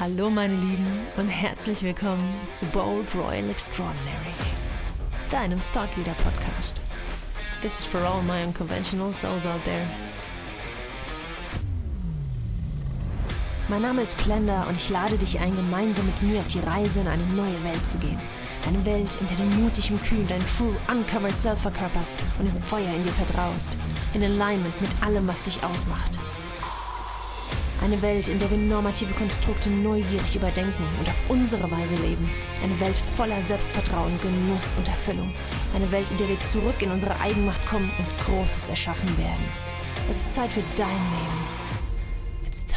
Hallo meine Lieben und herzlich willkommen zu Bold Royal Extraordinary, deinem Thought Leader Podcast. This is for all my unconventional souls out there. Mein Name ist Klender und ich lade dich ein, gemeinsam mit mir auf die Reise in eine neue Welt zu gehen. Eine Welt, in der du mutig und kühn dein True Uncovered Self verkörperst und im Feuer in dir vertraust. In Alignment mit allem, was dich ausmacht. Eine Welt, in der wir normative Konstrukte neugierig überdenken und auf unsere Weise leben. Eine Welt voller Selbstvertrauen, Genuss und Erfüllung. Eine Welt, in der wir zurück in unsere Eigenmacht kommen und Großes erschaffen werden. Es ist Zeit für dein Leben. It's time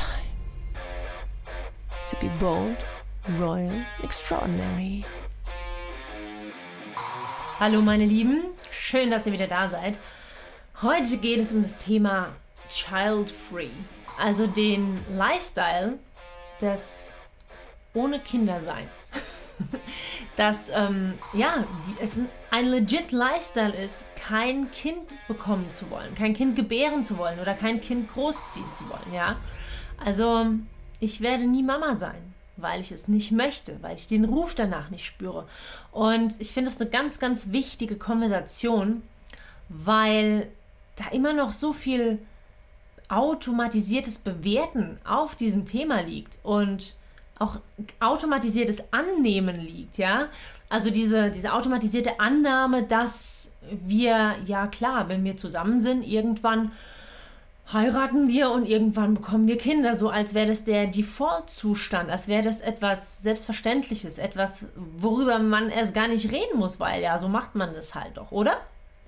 to be bold, royal, extraordinary. Hallo meine Lieben, schön, dass ihr wieder da seid. Heute geht es um das Thema Child Free also den Lifestyle des ohne Kinderseins. Dass ähm, ja, es ein legit Lifestyle ist, kein Kind bekommen zu wollen, kein Kind gebären zu wollen oder kein Kind großziehen zu wollen, ja. Also ich werde nie Mama sein, weil ich es nicht möchte, weil ich den Ruf danach nicht spüre. Und ich finde es eine ganz, ganz wichtige Konversation, weil da immer noch so viel automatisiertes Bewerten auf diesem Thema liegt und auch automatisiertes Annehmen liegt, ja. Also diese, diese automatisierte Annahme, dass wir, ja klar, wenn wir zusammen sind, irgendwann heiraten wir und irgendwann bekommen wir Kinder, so als wäre das der Default-Zustand, als wäre das etwas Selbstverständliches, etwas, worüber man erst gar nicht reden muss, weil ja, so macht man das halt doch, oder?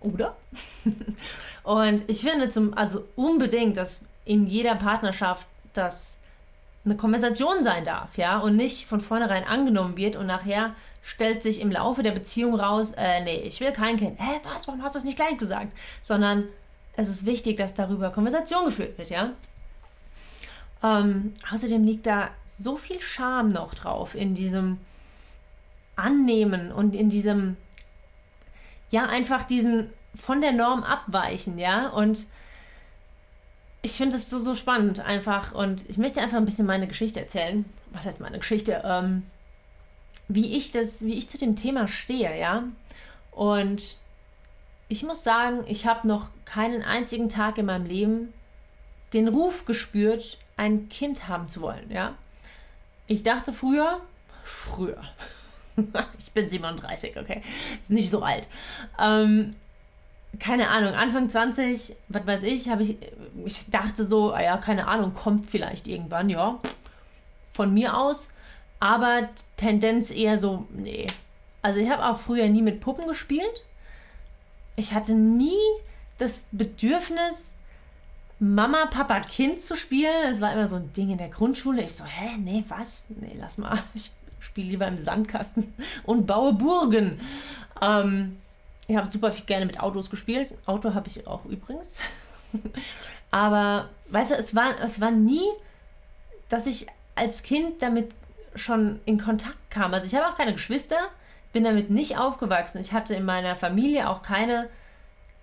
Oder? und ich finde zum, also unbedingt, dass in jeder Partnerschaft das eine Konversation sein darf, ja, und nicht von vornherein angenommen wird und nachher stellt sich im Laufe der Beziehung raus, äh, nee, ich will kein Kind. Hä, was, warum hast du das nicht gleich gesagt? Sondern es ist wichtig, dass darüber Konversation geführt wird, ja. Ähm, außerdem liegt da so viel Scham noch drauf in diesem Annehmen und in diesem ja einfach diesen von der Norm abweichen, ja. Und ich finde es so, so spannend einfach. Und ich möchte einfach ein bisschen meine Geschichte erzählen. Was heißt meine Geschichte? Ähm, wie ich das, wie ich zu dem Thema stehe, ja. Und ich muss sagen, ich habe noch keinen einzigen Tag in meinem Leben den Ruf gespürt, ein Kind haben zu wollen, ja. Ich dachte früher, früher, ich bin 37, okay. Ist nicht so alt. Ähm, keine Ahnung, Anfang 20, was weiß ich, habe ich, ich dachte so, ah ja, keine Ahnung, kommt vielleicht irgendwann, ja. Von mir aus. Aber Tendenz eher so, nee. Also ich habe auch früher nie mit Puppen gespielt. Ich hatte nie das Bedürfnis, Mama, Papa, Kind zu spielen. Das war immer so ein Ding in der Grundschule. Ich so, hä, nee, was? Nee, lass mal. Ich spiele lieber im Sandkasten und baue Burgen. Ähm, ich habe super viel gerne mit Autos gespielt. Auto habe ich auch übrigens. Aber, weißt du, es war, es war nie, dass ich als Kind damit schon in Kontakt kam. Also ich habe auch keine Geschwister, bin damit nicht aufgewachsen. Ich hatte in meiner Familie auch keine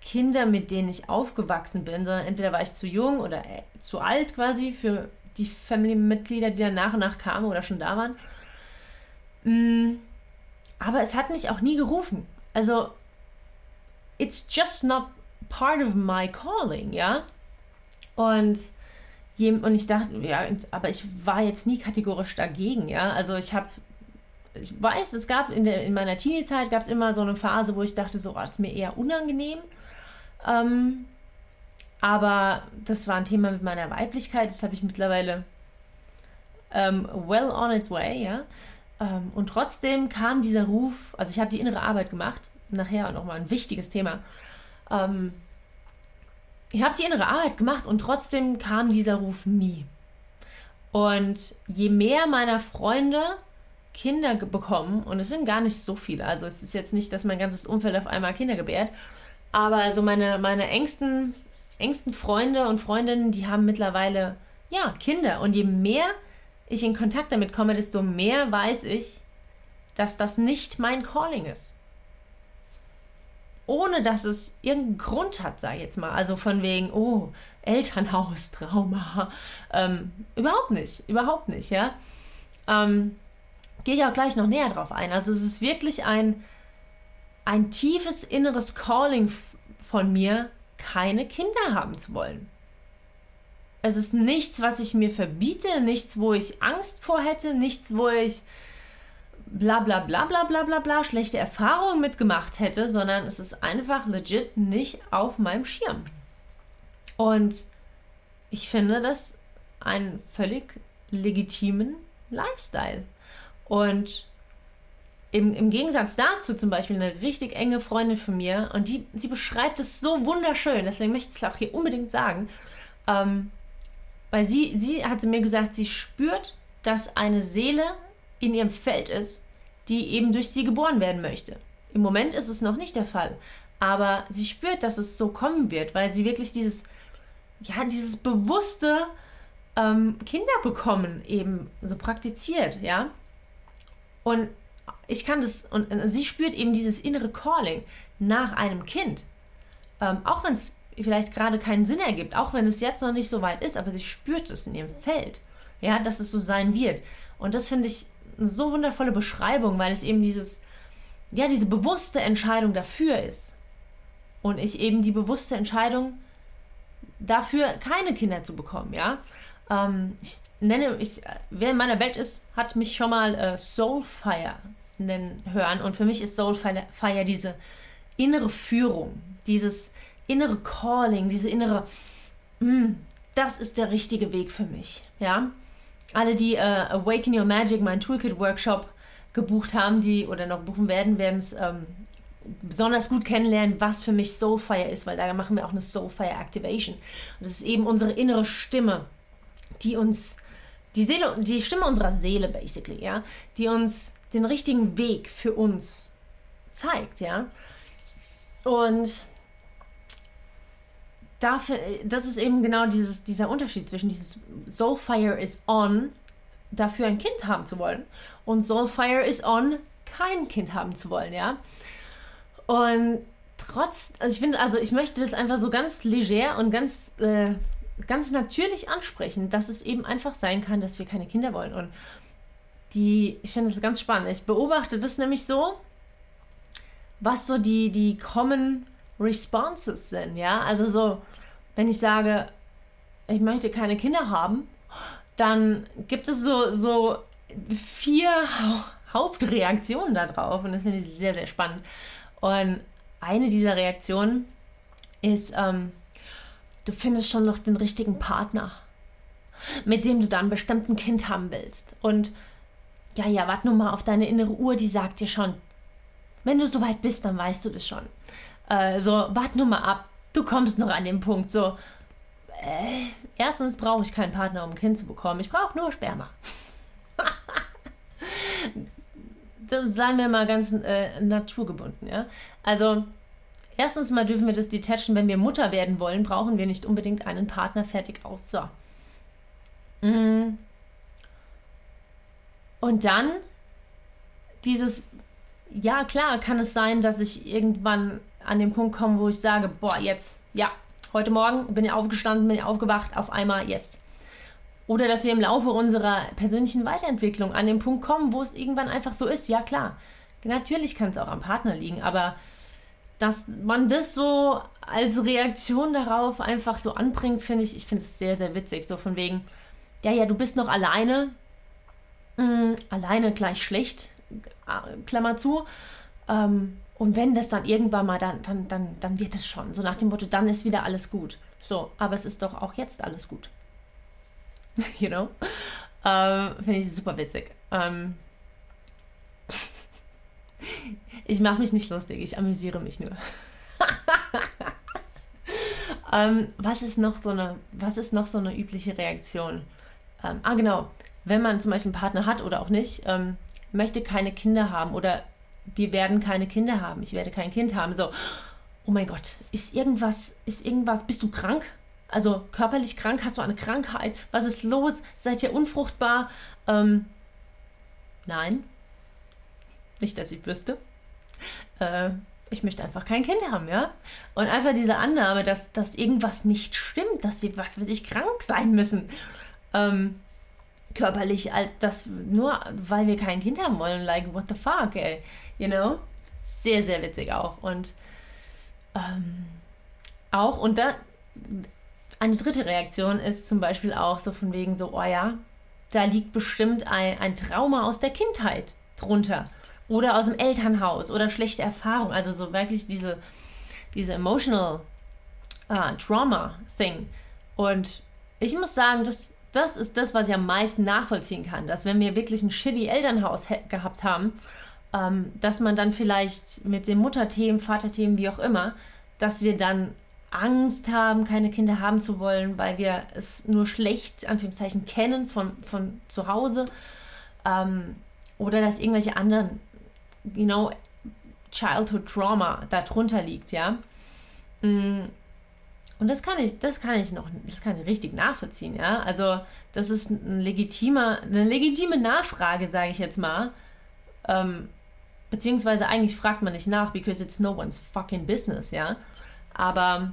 Kinder, mit denen ich aufgewachsen bin, sondern entweder war ich zu jung oder äh, zu alt quasi für die Familienmitglieder, die dann nach und nach kamen oder schon da waren. Mm, aber es hat mich auch nie gerufen. Also, it's just not part of my calling, ja. Und, und ich dachte, ja, aber ich war jetzt nie kategorisch dagegen, ja. Also ich habe, ich weiß, es gab in, der, in meiner Teenie-Zeit gab es immer so eine Phase, wo ich dachte, so, oh, ist mir eher unangenehm. Ähm, aber das war ein Thema mit meiner Weiblichkeit, das habe ich mittlerweile ähm, well on its way, ja. Ähm, und trotzdem kam dieser Ruf, also ich habe die innere Arbeit gemacht, nachher nochmal ein wichtiges Thema. Ähm, ich habe die innere Arbeit gemacht und trotzdem kam dieser Ruf nie. Und je mehr meiner Freunde Kinder bekommen, und es sind gar nicht so viele, also es ist jetzt nicht, dass mein ganzes Umfeld auf einmal Kinder gebärt, aber also meine, meine engsten, engsten Freunde und Freundinnen, die haben mittlerweile, ja, Kinder. Und je mehr ich in Kontakt damit komme, desto mehr weiß ich, dass das nicht mein Calling ist. Ohne dass es irgendeinen Grund hat, sage ich jetzt mal. Also von wegen, oh, Elternhaus, Trauma. Ähm, überhaupt nicht, überhaupt nicht, ja. ähm, gehe ich auch gleich noch näher drauf ein. Also es ist wirklich ein, ein tiefes inneres Calling von mir, keine Kinder haben zu wollen. Es ist nichts, was ich mir verbiete, nichts, wo ich Angst vor hätte, nichts, wo ich bla bla bla bla bla bla bla schlechte Erfahrungen mitgemacht hätte, sondern es ist einfach legit nicht auf meinem Schirm. Und ich finde das einen völlig legitimen Lifestyle. Und im, im Gegensatz dazu zum Beispiel eine richtig enge Freundin von mir, und die, sie beschreibt es so wunderschön, deswegen möchte ich es auch hier unbedingt sagen, ähm, weil sie, sie hatte mir gesagt, sie spürt, dass eine Seele in ihrem Feld ist, die eben durch sie geboren werden möchte. Im Moment ist es noch nicht der Fall, aber sie spürt, dass es so kommen wird, weil sie wirklich dieses, ja, dieses bewusste ähm, Kinder bekommen eben so praktiziert, ja. Und ich kann das, und sie spürt eben dieses innere Calling nach einem Kind. Ähm, auch wenn es vielleicht gerade keinen Sinn ergibt, auch wenn es jetzt noch nicht so weit ist, aber sie spürt es in ihrem Feld, ja, dass es so sein wird. Und das finde ich so wundervolle Beschreibung, weil es eben dieses, ja, diese bewusste Entscheidung dafür ist. Und ich eben die bewusste Entscheidung dafür, keine Kinder zu bekommen, ja. Ähm, ich nenne, ich, wer in meiner Welt ist, hat mich schon mal äh, Soulfire nennen hören. Und für mich ist Soulfire diese innere Führung, dieses innere Calling, diese innere, mm, das ist der richtige Weg für mich, ja alle, die äh, Awaken Your Magic, mein Toolkit-Workshop gebucht haben, die oder noch buchen werden, werden es ähm, besonders gut kennenlernen, was für mich Soulfire ist, weil da machen wir auch eine Soulfire Activation. Und das ist eben unsere innere Stimme, die uns, die Seele, die Stimme unserer Seele basically, ja, die uns den richtigen Weg für uns zeigt, ja. Und dafür, das ist eben genau dieses, dieser Unterschied zwischen dieses Soulfire is on, dafür ein Kind haben zu wollen, und Soulfire is on, kein Kind haben zu wollen, ja. Und trotz, also ich finde, also ich möchte das einfach so ganz leger und ganz, äh, ganz natürlich ansprechen, dass es eben einfach sein kann, dass wir keine Kinder wollen. Und die, ich finde das ganz spannend. Ich beobachte das nämlich so, was so die, die Common Responses sind, ja. Also so, wenn ich sage, ich möchte keine Kinder haben, dann gibt es so, so vier Hauptreaktionen darauf und das finde ich sehr, sehr spannend. Und eine dieser Reaktionen ist, ähm, du findest schon noch den richtigen Partner, mit dem du dann bestimmt ein Kind haben willst. Und ja, ja, warte nur mal auf deine innere Uhr, die sagt dir schon, wenn du soweit bist, dann weißt du das schon. Äh, so, warte nur mal ab, du kommst noch an den Punkt, so, äh, erstens brauche ich keinen Partner, um ein Kind zu bekommen, ich brauche nur Sperma. das seien wir mal ganz äh, naturgebunden, ja. Also, erstens mal dürfen wir das detachen, wenn wir Mutter werden wollen, brauchen wir nicht unbedingt einen Partner fertig aus. So. Mm. Und dann dieses, ja klar, kann es sein, dass ich irgendwann an den Punkt komme, wo ich sage, boah, jetzt, ja, heute Morgen bin ich aufgestanden, bin ich aufgewacht, auf einmal, yes. Oder dass wir im Laufe unserer persönlichen Weiterentwicklung an den Punkt kommen, wo es irgendwann einfach so ist, ja klar. Natürlich kann es auch am Partner liegen, aber dass man das so als Reaktion darauf einfach so anbringt, finde ich, ich finde es sehr, sehr witzig. So von wegen, ja, ja, du bist noch alleine. Mm, alleine gleich schlecht, äh, Klammer zu. Ähm, und wenn das dann irgendwann mal, dann, dann, dann, dann wird es schon. So nach dem Motto, dann ist wieder alles gut. So, aber es ist doch auch jetzt alles gut. you know? Ähm, Finde ich super witzig. Ähm, ich mache mich nicht lustig, ich amüsiere mich nur. ähm, was ist noch so eine, was ist noch so eine übliche Reaktion? Ähm, ah, genau. Wenn man zum Beispiel einen Partner hat oder auch nicht, ähm, möchte keine Kinder haben oder wir werden keine Kinder haben, ich werde kein Kind haben. So, oh mein Gott, ist irgendwas, ist irgendwas, bist du krank? Also körperlich krank, hast du eine Krankheit? Was ist los? Seid ihr unfruchtbar? Ähm, nein, nicht, dass ich wüsste. Äh, ich möchte einfach kein Kind haben, ja? Und einfach diese Annahme, dass, dass irgendwas nicht stimmt, dass wir, was weiß ich, krank sein müssen. Ähm, körperlich, als das nur weil wir kein Kind haben wollen. Like, what the fuck, ey? You know? Sehr, sehr witzig auch. Und ähm, auch, und da, eine dritte Reaktion ist zum Beispiel auch so von wegen so, oh ja, da liegt bestimmt ein, ein Trauma aus der Kindheit drunter. Oder aus dem Elternhaus oder schlechte Erfahrung. Also so wirklich diese, diese emotional uh, trauma thing. Und ich muss sagen, das, das ist das, was ich am meisten nachvollziehen kann. Dass wenn wir wirklich ein shitty Elternhaus gehabt haben, ähm, dass man dann vielleicht mit den Mutterthemen, Vaterthemen, wie auch immer, dass wir dann Angst haben, keine Kinder haben zu wollen, weil wir es nur schlecht, Anführungszeichen, kennen von, von zu Hause. Ähm, oder dass irgendwelche anderen, you know, Childhood Trauma darunter liegt, ja. Mm. Und das kann ich, das kann ich noch, das kann ich richtig nachvollziehen, ja. Also das ist ein legitimer, eine legitime Nachfrage, sage ich jetzt mal. Ähm, beziehungsweise eigentlich fragt man nicht nach, because it's no one's fucking business, ja. Aber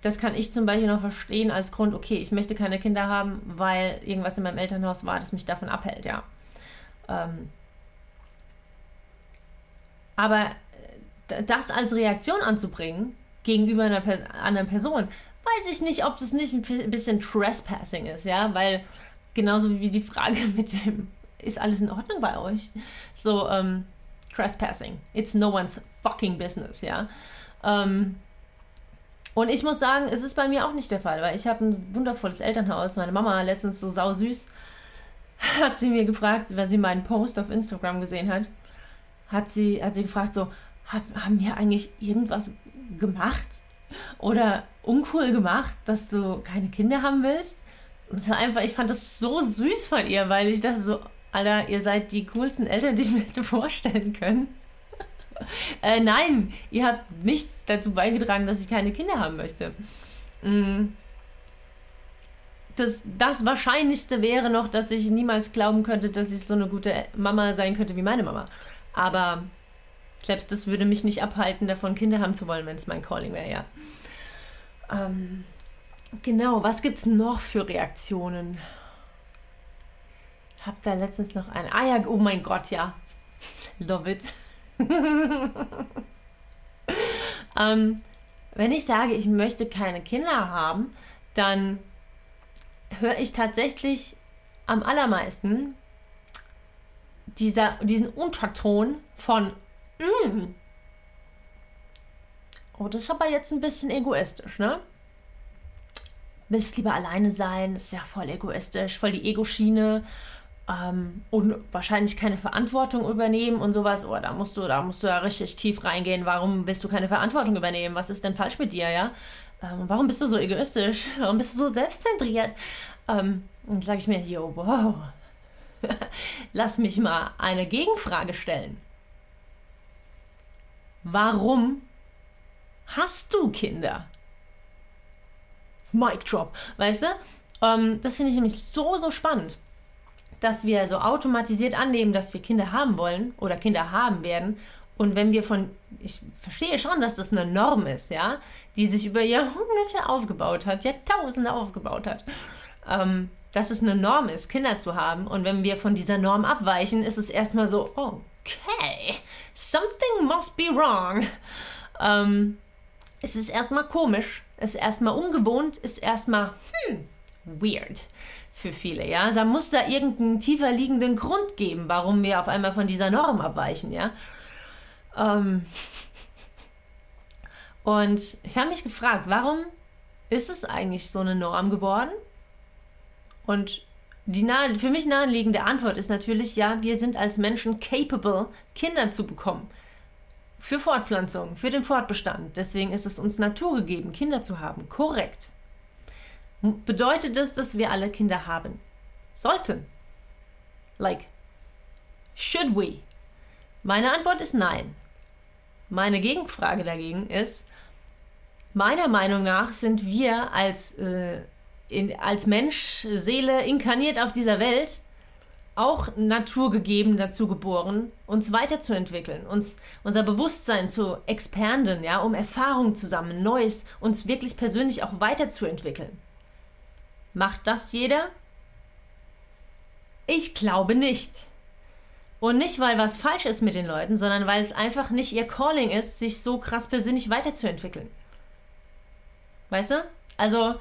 das kann ich zum Beispiel noch verstehen als Grund, okay, ich möchte keine Kinder haben, weil irgendwas in meinem Elternhaus war, das mich davon abhält, ja. Ähm, aber äh, das als Reaktion anzubringen gegenüber einer anderen Person, weiß ich nicht, ob das nicht ein bisschen Trespassing ist, ja, weil genauso wie die Frage mit dem, ist alles in Ordnung bei euch? So, ähm, Trespassing. It's no one's fucking business, ja. Ähm, und ich muss sagen, es ist bei mir auch nicht der Fall, weil ich habe ein wundervolles Elternhaus. Meine Mama letztens so sau süß hat sie mir gefragt, weil sie meinen Post auf Instagram gesehen hat, hat sie, hat sie gefragt so, hab, haben wir eigentlich irgendwas gemacht oder uncool gemacht, dass du keine Kinder haben willst? Und es war einfach, ich fand das so süß von ihr, weil ich dachte so, Alter, ihr seid die coolsten Eltern, die ich mir hätte vorstellen können. äh, nein, ihr habt nichts dazu beigetragen, dass ich keine Kinder haben möchte. Mm. Das, das Wahrscheinlichste wäre noch, dass ich niemals glauben könnte, dass ich so eine gute Mama sein könnte wie meine Mama. Aber selbst das würde mich nicht abhalten, davon Kinder haben zu wollen, wenn es mein Calling wäre, ja. Ähm, genau, was gibt es noch für Reaktionen? Hab da letztens noch eine. Ah ja, oh mein Gott, ja. Love it. ähm, wenn ich sage, ich möchte keine Kinder haben, dann höre ich tatsächlich am allermeisten dieser, diesen Unterton von mm. Oh, das ist aber jetzt ein bisschen egoistisch, ne? Willst lieber alleine sein, ist ja voll egoistisch, voll die Ego-Schiene ähm, und wahrscheinlich keine Verantwortung übernehmen und sowas. Oh, da musst du, da musst du ja richtig tief reingehen. Warum willst du keine Verantwortung übernehmen? Was ist denn falsch mit dir, ja? Ähm, warum bist du so egoistisch? Warum bist du so selbstzentriert? Ähm, dann sage ich mir, yo, wow. Lass mich mal eine Gegenfrage stellen. Warum hast du Kinder? Mic drop, weißt du? Ähm, das finde ich nämlich so, so spannend dass wir so automatisiert annehmen, dass wir Kinder haben wollen oder Kinder haben werden. Und wenn wir von, ich verstehe schon, dass das eine Norm ist, ja, die sich über Jahrhunderte aufgebaut hat, Jahrtausende aufgebaut hat, ähm, dass es eine Norm ist, Kinder zu haben. Und wenn wir von dieser Norm abweichen, ist es erstmal so, okay, something must be wrong. Ähm, es ist erstmal komisch, es ist erstmal ungewohnt, ist erstmal, hm, weird für viele, ja. Da muss da irgendeinen tiefer liegenden Grund geben, warum wir auf einmal von dieser Norm abweichen, ja. Ähm und ich habe mich gefragt, warum ist es eigentlich so eine Norm geworden? Und die nahe, für mich naheliegende Antwort ist natürlich, ja, wir sind als Menschen capable, Kinder zu bekommen. Für Fortpflanzung, für den Fortbestand. Deswegen ist es uns naturgegeben, Kinder zu haben. Korrekt. Bedeutet das, dass wir alle Kinder haben sollten? Like, should we? Meine Antwort ist nein. Meine Gegenfrage dagegen ist, meiner Meinung nach sind wir als, äh, in, als Mensch, Seele inkarniert auf dieser Welt auch naturgegeben dazu geboren, uns weiterzuentwickeln, uns unser Bewusstsein zu expanden, ja, um Erfahrungen zu sammeln, Neues, uns wirklich persönlich auch weiterzuentwickeln. Macht das jeder? Ich glaube nicht. Und nicht, weil was falsch ist mit den Leuten, sondern weil es einfach nicht ihr Calling ist, sich so krass persönlich weiterzuentwickeln. Weißt du? Also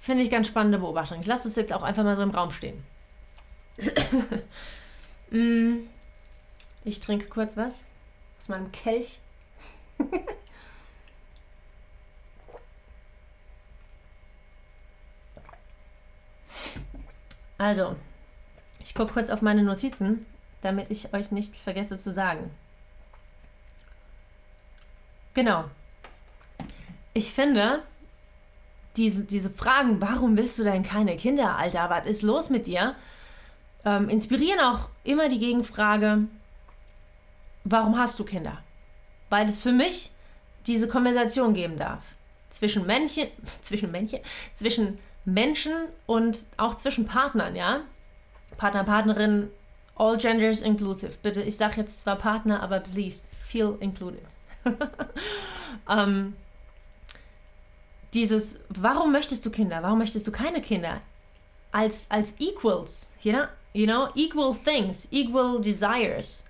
finde ich ganz spannende Beobachtung. Ich lasse es jetzt auch einfach mal so im Raum stehen. Mm, ich trinke kurz was aus meinem Kelch. also, ich gucke kurz auf meine Notizen, damit ich euch nichts vergesse zu sagen. Genau. Ich finde, diese, diese Fragen, warum willst du denn keine Kinder, Alter? Was ist los mit dir? Ähm, inspirieren auch immer die Gegenfrage, warum hast du Kinder? Weil es für mich diese Konversation geben darf. Zwischen Männchen, zwischen Männchen, zwischen Menschen und auch zwischen Partnern, ja? Partner, Partnerin, all genders inclusive. Bitte, ich sage jetzt zwar Partner, aber please, feel included. ähm, dieses, warum möchtest du Kinder? Warum möchtest du keine Kinder? Als, als equals, you know, you know, equal things, equal desires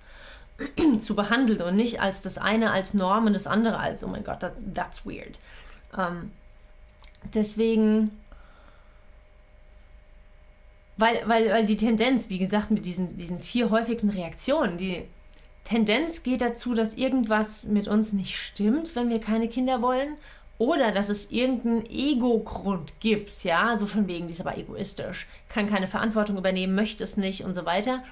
zu behandeln und nicht als das eine als Norm und das andere als, oh mein Gott, that, that's weird. Ähm, deswegen, weil, weil, weil die Tendenz, wie gesagt, mit diesen, diesen vier häufigsten Reaktionen, die Tendenz geht dazu, dass irgendwas mit uns nicht stimmt, wenn wir keine Kinder wollen. Oder dass es irgendeinen Ego-Grund gibt, ja, also von wegen, die ist aber egoistisch, kann keine Verantwortung übernehmen, möchte es nicht und so weiter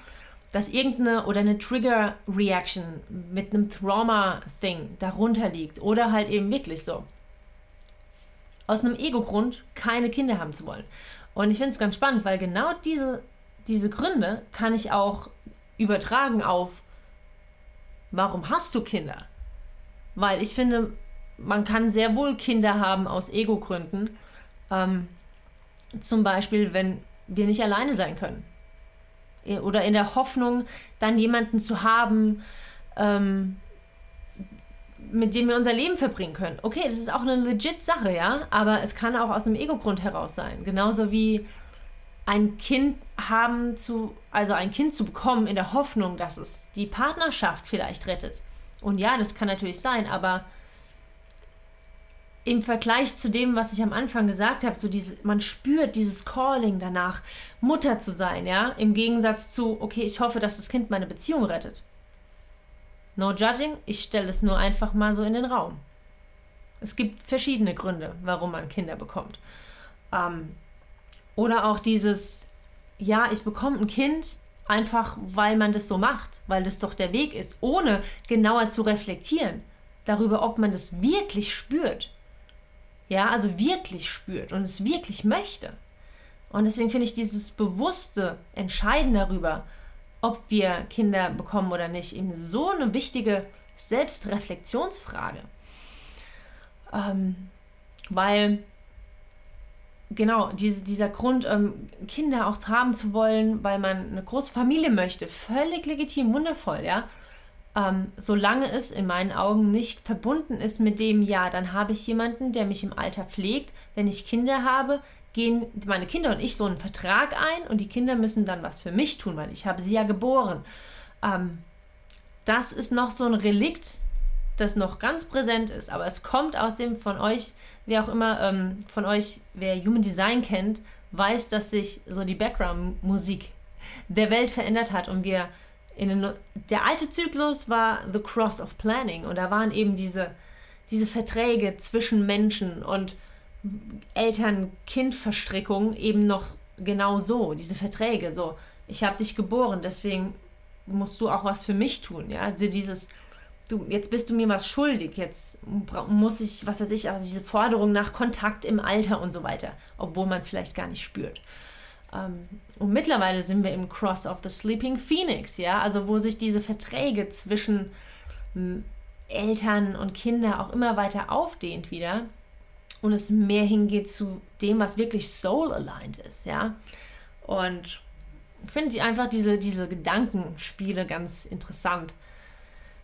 dass irgendeine oder eine Trigger-Reaction mit einem Trauma-Thing darunter liegt oder halt eben wirklich so. Aus einem Ego-Grund keine Kinder haben zu wollen. Und ich finde es ganz spannend, weil genau diese, diese Gründe kann ich auch übertragen auf, warum hast du Kinder? Weil ich finde, man kann sehr wohl Kinder haben aus Ego-Gründen. Ähm, zum Beispiel, wenn wir nicht alleine sein können oder in der Hoffnung, dann jemanden zu haben, ähm, mit dem wir unser Leben verbringen können. Okay, das ist auch eine legit Sache, ja, aber es kann auch aus einem Ego-Grund heraus sein. Genauso wie ein Kind haben zu, also ein Kind zu bekommen in der Hoffnung, dass es die Partnerschaft vielleicht rettet. Und ja, das kann natürlich sein, aber im Vergleich zu dem, was ich am Anfang gesagt habe, so diese, man spürt dieses Calling danach, Mutter zu sein, ja, im Gegensatz zu, okay, ich hoffe, dass das Kind meine Beziehung rettet. No judging, ich stelle es nur einfach mal so in den Raum. Es gibt verschiedene Gründe, warum man Kinder bekommt. Ähm, oder auch dieses, ja, ich bekomme ein Kind einfach, weil man das so macht, weil das doch der Weg ist, ohne genauer zu reflektieren darüber, ob man das wirklich spürt ja, also wirklich spürt und es wirklich möchte. Und deswegen finde ich dieses bewusste Entscheiden darüber, ob wir Kinder bekommen oder nicht, eben so eine wichtige Selbstreflexionsfrage. Ähm, weil genau diese, dieser Grund, ähm, Kinder auch haben zu wollen, weil man eine große Familie möchte, völlig legitim, wundervoll, ja ähm, solange es in meinen Augen nicht verbunden ist mit dem, ja, dann habe ich jemanden, der mich im Alter pflegt. Wenn ich Kinder habe, gehen meine Kinder und ich so einen Vertrag ein und die Kinder müssen dann was für mich tun, weil ich habe sie ja geboren. Ähm, das ist noch so ein Relikt, das noch ganz präsent ist, aber es kommt aus dem von euch, wer auch immer ähm, von euch, wer Human Design kennt, weiß, dass sich so die Background-Musik der Welt verändert hat und wir den, der alte Zyklus war The Cross of Planning und da waren eben diese, diese Verträge zwischen Menschen und Eltern-Kind-Verstrickung eben noch genau so, diese Verträge, so, ich habe dich geboren, deswegen musst du auch was für mich tun, ja, also dieses, du, jetzt bist du mir was schuldig, jetzt muss ich, was weiß ich, also diese Forderung nach Kontakt im Alter und so weiter, obwohl man es vielleicht gar nicht spürt. Ähm, und mittlerweile sind wir im Cross of the Sleeping Phoenix, ja, also wo sich diese Verträge zwischen hm, Eltern und Kinder auch immer weiter aufdehnt wieder und es mehr hingeht zu dem, was wirklich soul-aligned ist, ja. Und ich finde einfach diese, diese Gedankenspiele ganz interessant.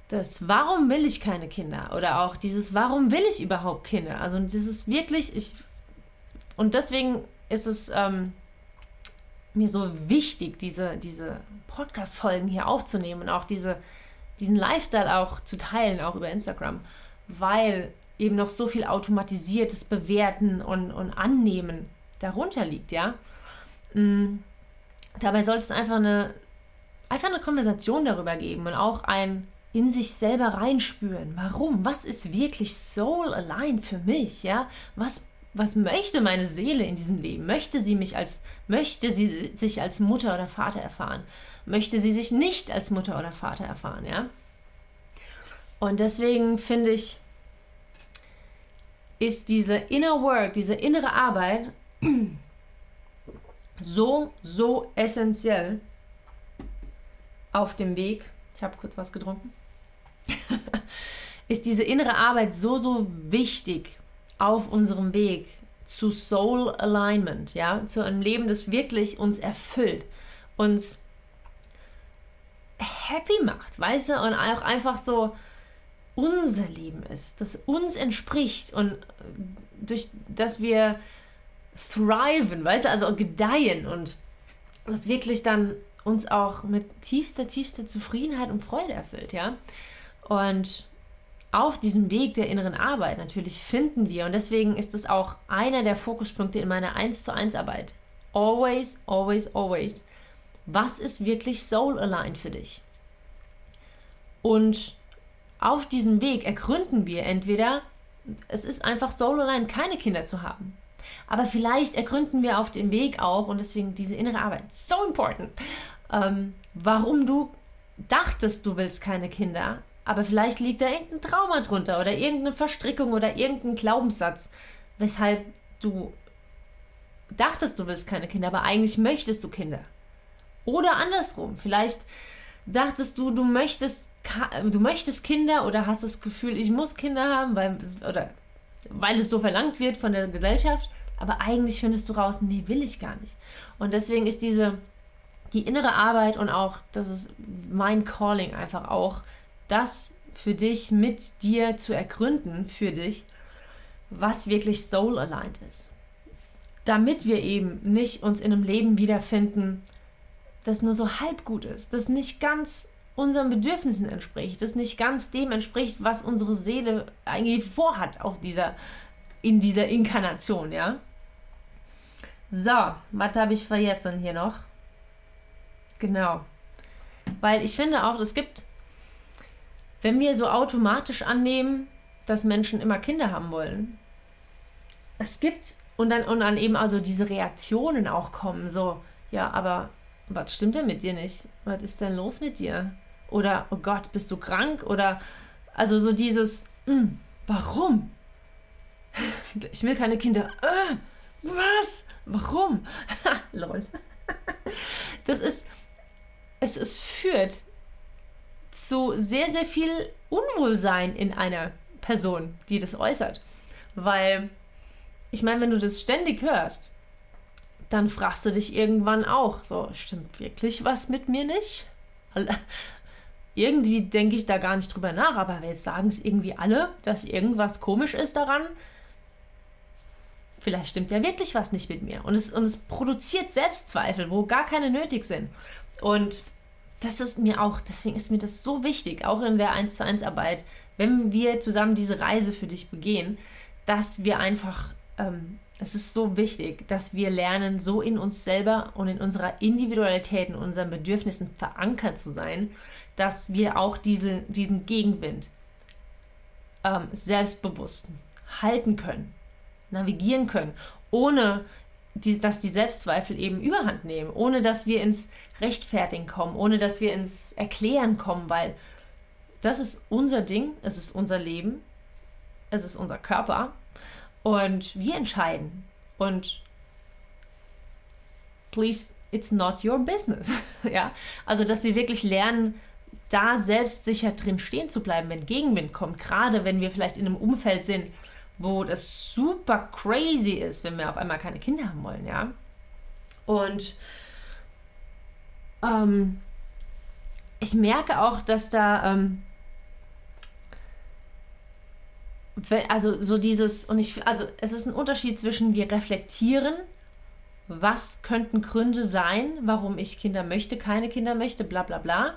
Das Warum will ich keine Kinder? Oder auch dieses Warum will ich überhaupt Kinder? Also ist wirklich, ich, und deswegen ist es ähm, mir so wichtig, diese, diese Podcast-Folgen hier aufzunehmen und auch diese, diesen Lifestyle auch zu teilen, auch über Instagram, weil eben noch so viel automatisiertes Bewerten und, und Annehmen darunter liegt, ja. Mhm. Dabei sollte es einfach eine, einfach eine Konversation darüber geben und auch ein in sich selber reinspüren. Warum? Was ist wirklich soul aligned für mich? Ja, was was möchte meine Seele in diesem Leben? Möchte sie mich als möchte sie sich als Mutter oder Vater erfahren? Möchte sie sich nicht als Mutter oder Vater erfahren, ja? Und deswegen finde ich ist diese inner work, diese innere Arbeit so so essentiell auf dem Weg. Ich habe kurz was getrunken. ist diese innere Arbeit so, so wichtig auf unserem Weg zu Soul Alignment, ja, zu einem Leben, das wirklich uns erfüllt, uns happy macht, weißt du, und auch einfach so unser Leben ist, das uns entspricht und durch das wir thriven, weißt du, also gedeihen und was wirklich dann uns auch mit tiefster, tiefster Zufriedenheit und Freude erfüllt, ja. Und auf diesem Weg der inneren Arbeit natürlich finden wir, und deswegen ist es auch einer der Fokuspunkte in meiner 1 zu 1 Arbeit. Always, always, always. Was ist wirklich soul aligned für dich? Und auf diesem Weg ergründen wir entweder, es ist einfach soul aligned, keine Kinder zu haben. Aber vielleicht ergründen wir auf dem Weg auch, und deswegen diese innere Arbeit, so important, ähm, warum du dachtest, du willst keine Kinder, aber vielleicht liegt da irgendein Trauma drunter oder irgendeine Verstrickung oder irgendein Glaubenssatz, weshalb du dachtest, du willst keine Kinder, aber eigentlich möchtest du Kinder. Oder andersrum, vielleicht dachtest du, du möchtest, du möchtest Kinder oder hast das Gefühl, ich muss Kinder haben, weil, oder, weil es so verlangt wird von der Gesellschaft, aber eigentlich findest du raus, nee, will ich gar nicht. Und deswegen ist diese, die innere Arbeit und auch, das ist mein Calling einfach auch, das für dich mit dir zu ergründen, für dich, was wirklich soul aligned ist. Damit wir eben nicht uns in einem Leben wiederfinden, das nur so halb gut ist, das nicht ganz unseren Bedürfnissen entspricht, das nicht ganz dem entspricht, was unsere Seele eigentlich vorhat auf dieser, in dieser Inkarnation, ja. So, was habe ich vergessen hier noch? Genau. Weil ich finde auch, es gibt wenn wir so automatisch annehmen, dass Menschen immer Kinder haben wollen, es gibt und dann, und dann eben also diese Reaktionen auch kommen, so, ja, aber was stimmt denn mit dir nicht? Was ist denn los mit dir? Oder, oh Gott, bist du krank? Oder, also so dieses, hm, warum? Ich will keine Kinder. Äh, was? Warum? Lol. Das ist, es, es führt zu sehr, sehr viel Unwohlsein in einer Person, die das äußert. Weil, ich meine, wenn du das ständig hörst, dann fragst du dich irgendwann auch, so, stimmt wirklich was mit mir nicht? Irgendwie denke ich da gar nicht drüber nach, aber jetzt sagen es irgendwie alle, dass irgendwas komisch ist daran. Vielleicht stimmt ja wirklich was nicht mit mir. Und es, und es produziert Selbstzweifel, wo gar keine nötig sind. Und das ist mir auch, deswegen ist mir das so wichtig, auch in der 1 zu 1 Arbeit, wenn wir zusammen diese Reise für dich begehen, dass wir einfach, ähm, es ist so wichtig, dass wir lernen, so in uns selber und in unserer Individualität, in unseren Bedürfnissen verankert zu sein, dass wir auch diese, diesen Gegenwind ähm, selbstbewusst halten können, navigieren können, ohne die, dass die Selbstzweifel eben überhand nehmen, ohne dass wir ins Rechtfertigen kommen, ohne dass wir ins Erklären kommen, weil das ist unser Ding, es ist unser Leben, es ist unser Körper und wir entscheiden. Und please, it's not your business. ja, also dass wir wirklich lernen, da selbstsicher drin stehen zu bleiben, wenn Gegenwind kommt, gerade wenn wir vielleicht in einem Umfeld sind, wo das super crazy ist, wenn wir auf einmal keine Kinder haben wollen, ja. Und ähm, ich merke auch, dass da, ähm, also so dieses, und ich, also es ist ein Unterschied zwischen wir reflektieren was könnten Gründe sein, warum ich Kinder möchte, keine Kinder möchte, bla bla bla.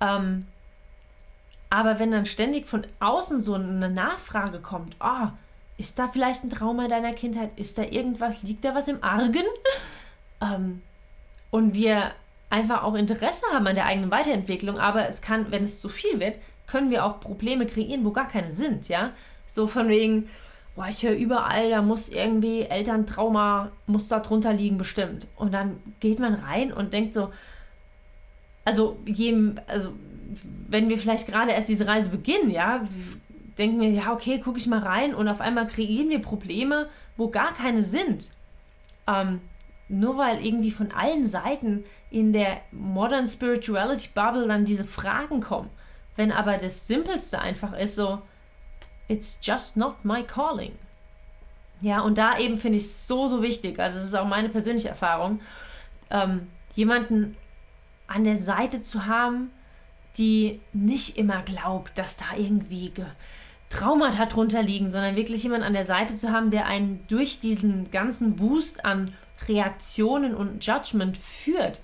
Ähm, aber wenn dann ständig von außen so eine Nachfrage kommt, oh, ist da vielleicht ein Trauma deiner Kindheit? Ist da irgendwas? Liegt da was im Argen? Ähm, und wir einfach auch Interesse haben an der eigenen Weiterentwicklung, aber es kann, wenn es zu viel wird, können wir auch Probleme kreieren, wo gar keine sind, ja? So von wegen, boah, ich höre überall, da muss irgendwie Elterntrauma, muss da drunter liegen, bestimmt. Und dann geht man rein und denkt so, also jedem, also wenn wir vielleicht gerade erst diese Reise beginnen, ja, denken wir, ja, okay, gucke ich mal rein und auf einmal kreieren wir Probleme, wo gar keine sind. Ähm, nur weil irgendwie von allen Seiten in der Modern Spirituality Bubble dann diese Fragen kommen. Wenn aber das Simpelste einfach ist so, it's just not my calling. Ja, und da eben finde ich es so, so wichtig, also es ist auch meine persönliche Erfahrung, ähm, jemanden an der Seite zu haben, die nicht immer glaubt, dass da irgendwie Traumata drunter liegen, sondern wirklich jemanden an der Seite zu haben, der einen durch diesen ganzen Boost an Reaktionen und Judgment führt.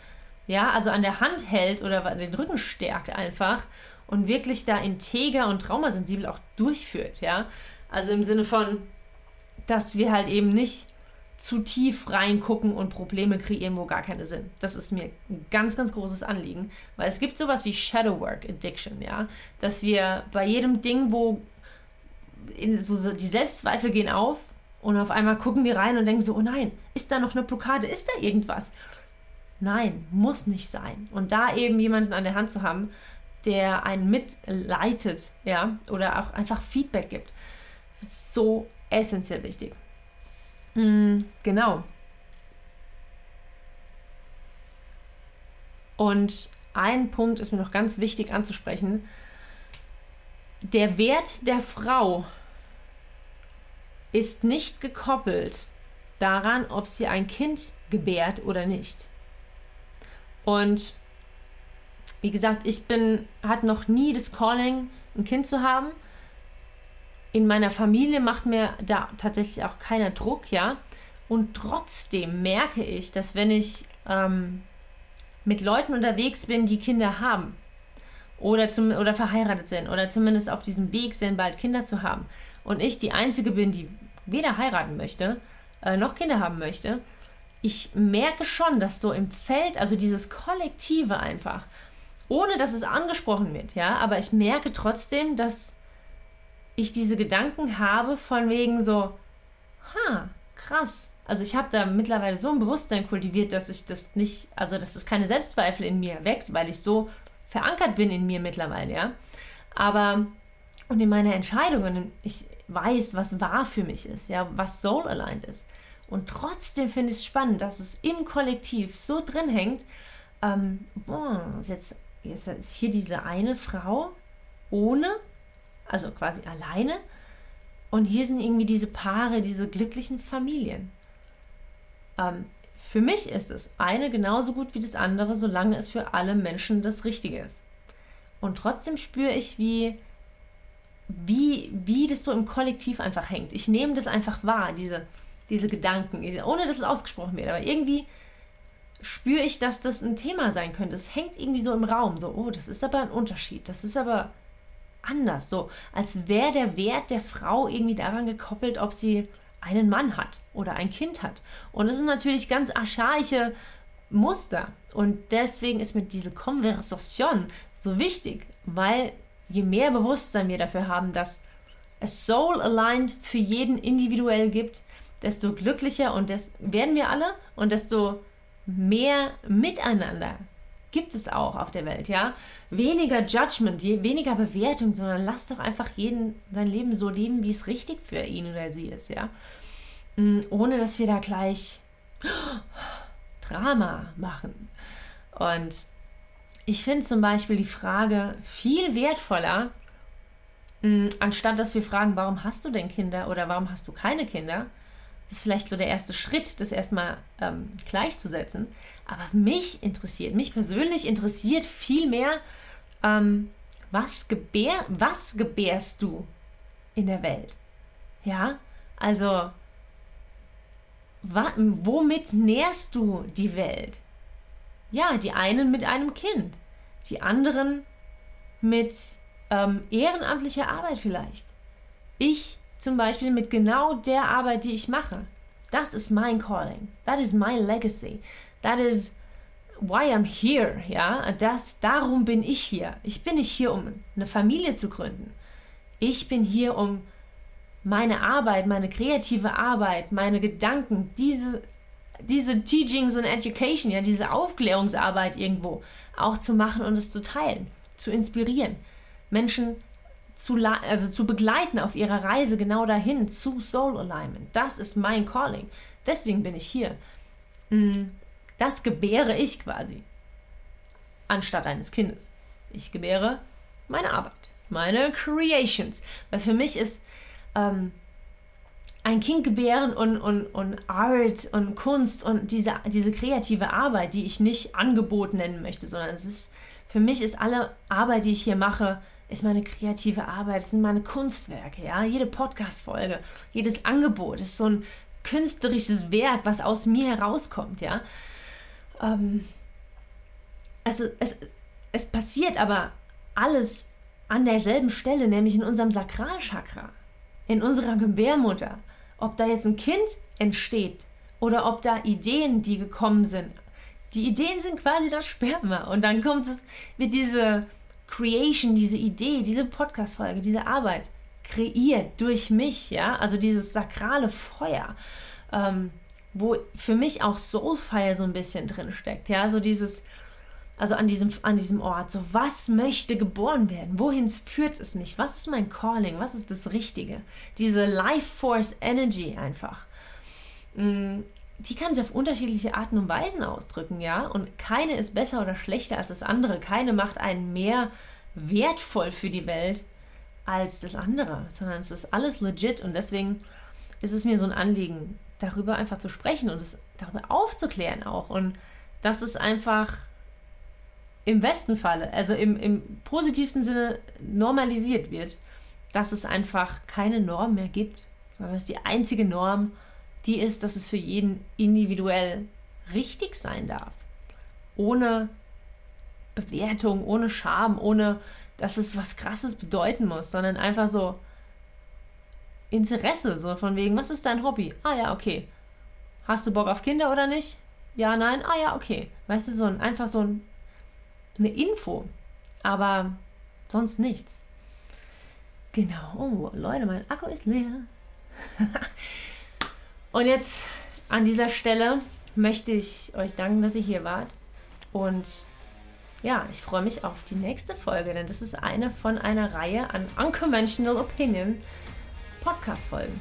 Ja, also an der Hand hält oder den Rücken stärkt einfach und wirklich da integer und traumasensibel auch durchführt. Ja, also im Sinne von, dass wir halt eben nicht zu tief reingucken und Probleme kreieren, wo gar keine sind. Das ist mir ein ganz, ganz großes Anliegen, weil es gibt sowas wie Shadow Work Addiction, ja, dass wir bei jedem Ding, wo so die Selbstzweifel gehen auf und auf einmal gucken wir rein und denken so, oh nein, ist da noch eine Blockade, ist da irgendwas? Nein, muss nicht sein. Und da eben jemanden an der Hand zu haben, der einen mitleitet, ja, oder auch einfach Feedback gibt, ist so essentiell wichtig. Mm, genau. Und ein Punkt ist mir noch ganz wichtig anzusprechen. Der Wert der Frau ist nicht gekoppelt daran, ob sie ein Kind gebärt oder nicht. Und wie gesagt, ich bin, hatte noch nie das Calling, ein Kind zu haben in meiner Familie macht mir da tatsächlich auch keiner Druck, ja. Und trotzdem merke ich, dass wenn ich ähm, mit Leuten unterwegs bin, die Kinder haben oder, zum, oder verheiratet sind oder zumindest auf diesem Weg sind, bald Kinder zu haben und ich die Einzige bin, die weder heiraten möchte äh, noch Kinder haben möchte, ich merke schon, dass so im Feld, also dieses Kollektive einfach, ohne dass es angesprochen wird, ja, aber ich merke trotzdem, dass ich diese Gedanken habe von wegen so, ha, krass. Also ich habe da mittlerweile so ein Bewusstsein kultiviert, dass ich das nicht, also dass das keine Selbstzweifel in mir weckt, weil ich so verankert bin in mir mittlerweile, ja. Aber und in meiner Entscheidungen, ich weiß, was wahr für mich ist, ja, was soul aligned ist. Und trotzdem finde ich es spannend, dass es im Kollektiv so drin hängt. Ähm, boah, jetzt, jetzt ist hier diese eine Frau ohne also quasi alleine. Und hier sind irgendwie diese Paare, diese glücklichen Familien. Ähm, für mich ist es eine genauso gut wie das andere, solange es für alle Menschen das Richtige ist. Und trotzdem spüre ich, wie, wie, wie das so im Kollektiv einfach hängt. Ich nehme das einfach wahr, diese, diese Gedanken, ohne dass es ausgesprochen wird. Aber irgendwie spüre ich, dass das ein Thema sein könnte. Es hängt irgendwie so im Raum. So, oh, das ist aber ein Unterschied. Das ist aber anders. So, als wäre der Wert der Frau irgendwie daran gekoppelt, ob sie einen Mann hat oder ein Kind hat. Und das sind natürlich ganz archaische Muster. Und deswegen ist mir diese Konversation so wichtig, weil je mehr Bewusstsein wir dafür haben, dass es Soul Aligned für jeden individuell gibt, desto glücklicher und das werden wir alle und desto mehr Miteinander gibt es auch auf der Welt, ja. Weniger Judgment, weniger Bewertung, sondern lass doch einfach jeden sein Leben so leben, wie es richtig für ihn oder sie ist, ja. Mm, ohne dass wir da gleich Drama machen. Und ich finde zum Beispiel die Frage viel wertvoller, mm, anstatt dass wir fragen, warum hast du denn Kinder oder warum hast du keine Kinder, ist vielleicht so der erste Schritt, das erstmal ähm, gleichzusetzen. Aber mich interessiert, mich persönlich interessiert viel mehr, ähm, was, gebär, was gebärst du in der Welt? Ja, also womit nährst du die Welt? Ja, die einen mit einem Kind, die anderen mit ähm, ehrenamtlicher Arbeit vielleicht. Ich zum Beispiel mit genau der Arbeit, die ich mache. Das ist mein Calling. That is my legacy. That is why I'm here. Ja, das, darum bin ich hier. Ich bin nicht hier, um eine Familie zu gründen. Ich bin hier, um meine Arbeit, meine kreative Arbeit, meine Gedanken, diese, diese Teachings und Education, ja, diese Aufklärungsarbeit irgendwo auch zu machen und es zu teilen, zu inspirieren, Menschen zu, also zu begleiten auf ihrer Reise genau dahin zu Soul Alignment. Das ist mein Calling. Deswegen bin ich hier. Mm, das gebäre ich quasi. Anstatt eines Kindes. Ich gebäre meine Arbeit, meine Creations. Weil für mich ist ähm, ein Kind gebären und, und, und Art und Kunst und diese, diese kreative Arbeit, die ich nicht Angebot nennen möchte, sondern es ist, für mich ist alle Arbeit, die ich hier mache, ist meine kreative Arbeit, sind meine Kunstwerke, ja. Jede Podcast-Folge, jedes Angebot ist so ein künstlerisches Werk, was aus mir herauskommt, ja. Ähm, also es, es passiert aber alles an derselben Stelle, nämlich in unserem Sakralchakra, in unserer Gebärmutter. Ob da jetzt ein Kind entsteht oder ob da Ideen, die gekommen sind. Die Ideen sind quasi das Sperma und dann kommt es, wird diese Creation, diese Idee, diese Podcast-Folge, diese Arbeit kreiert durch mich, ja, also dieses sakrale Feuer, ähm, wo für mich auch Soulfire so ein bisschen drin steckt, ja, so dieses, also an diesem, an diesem Ort, so was möchte geboren werden, wohin führt es mich, was ist mein Calling, was ist das Richtige, diese Life Force Energy einfach. Die kann sich auf unterschiedliche Arten und Weisen ausdrücken, ja. Und keine ist besser oder schlechter als das andere. Keine macht einen mehr wertvoll für die Welt als das andere, sondern es ist alles legit und deswegen ist es mir so ein Anliegen, darüber einfach zu sprechen und es darüber aufzuklären auch. Und dass es einfach im besten Falle, also im, im positivsten Sinne normalisiert wird, dass es einfach keine Norm mehr gibt, sondern dass die einzige Norm die ist, dass es für jeden individuell richtig sein darf. Ohne Bewertung, ohne Scham, ohne dass es was Krasses bedeuten muss, sondern einfach so Interesse, so von wegen, was ist dein Hobby? Ah ja, okay. Hast du Bock auf Kinder oder nicht? Ja, nein, ah ja, okay. Weißt du, so ein, einfach so ein, eine Info, aber sonst nichts. Genau. Oh, Leute, mein Akku ist leer. Und jetzt an dieser Stelle möchte ich euch danken, dass ihr hier wart. Und ja, ich freue mich auf die nächste Folge, denn das ist eine von einer Reihe an Unconventional Opinion Podcast-Folgen.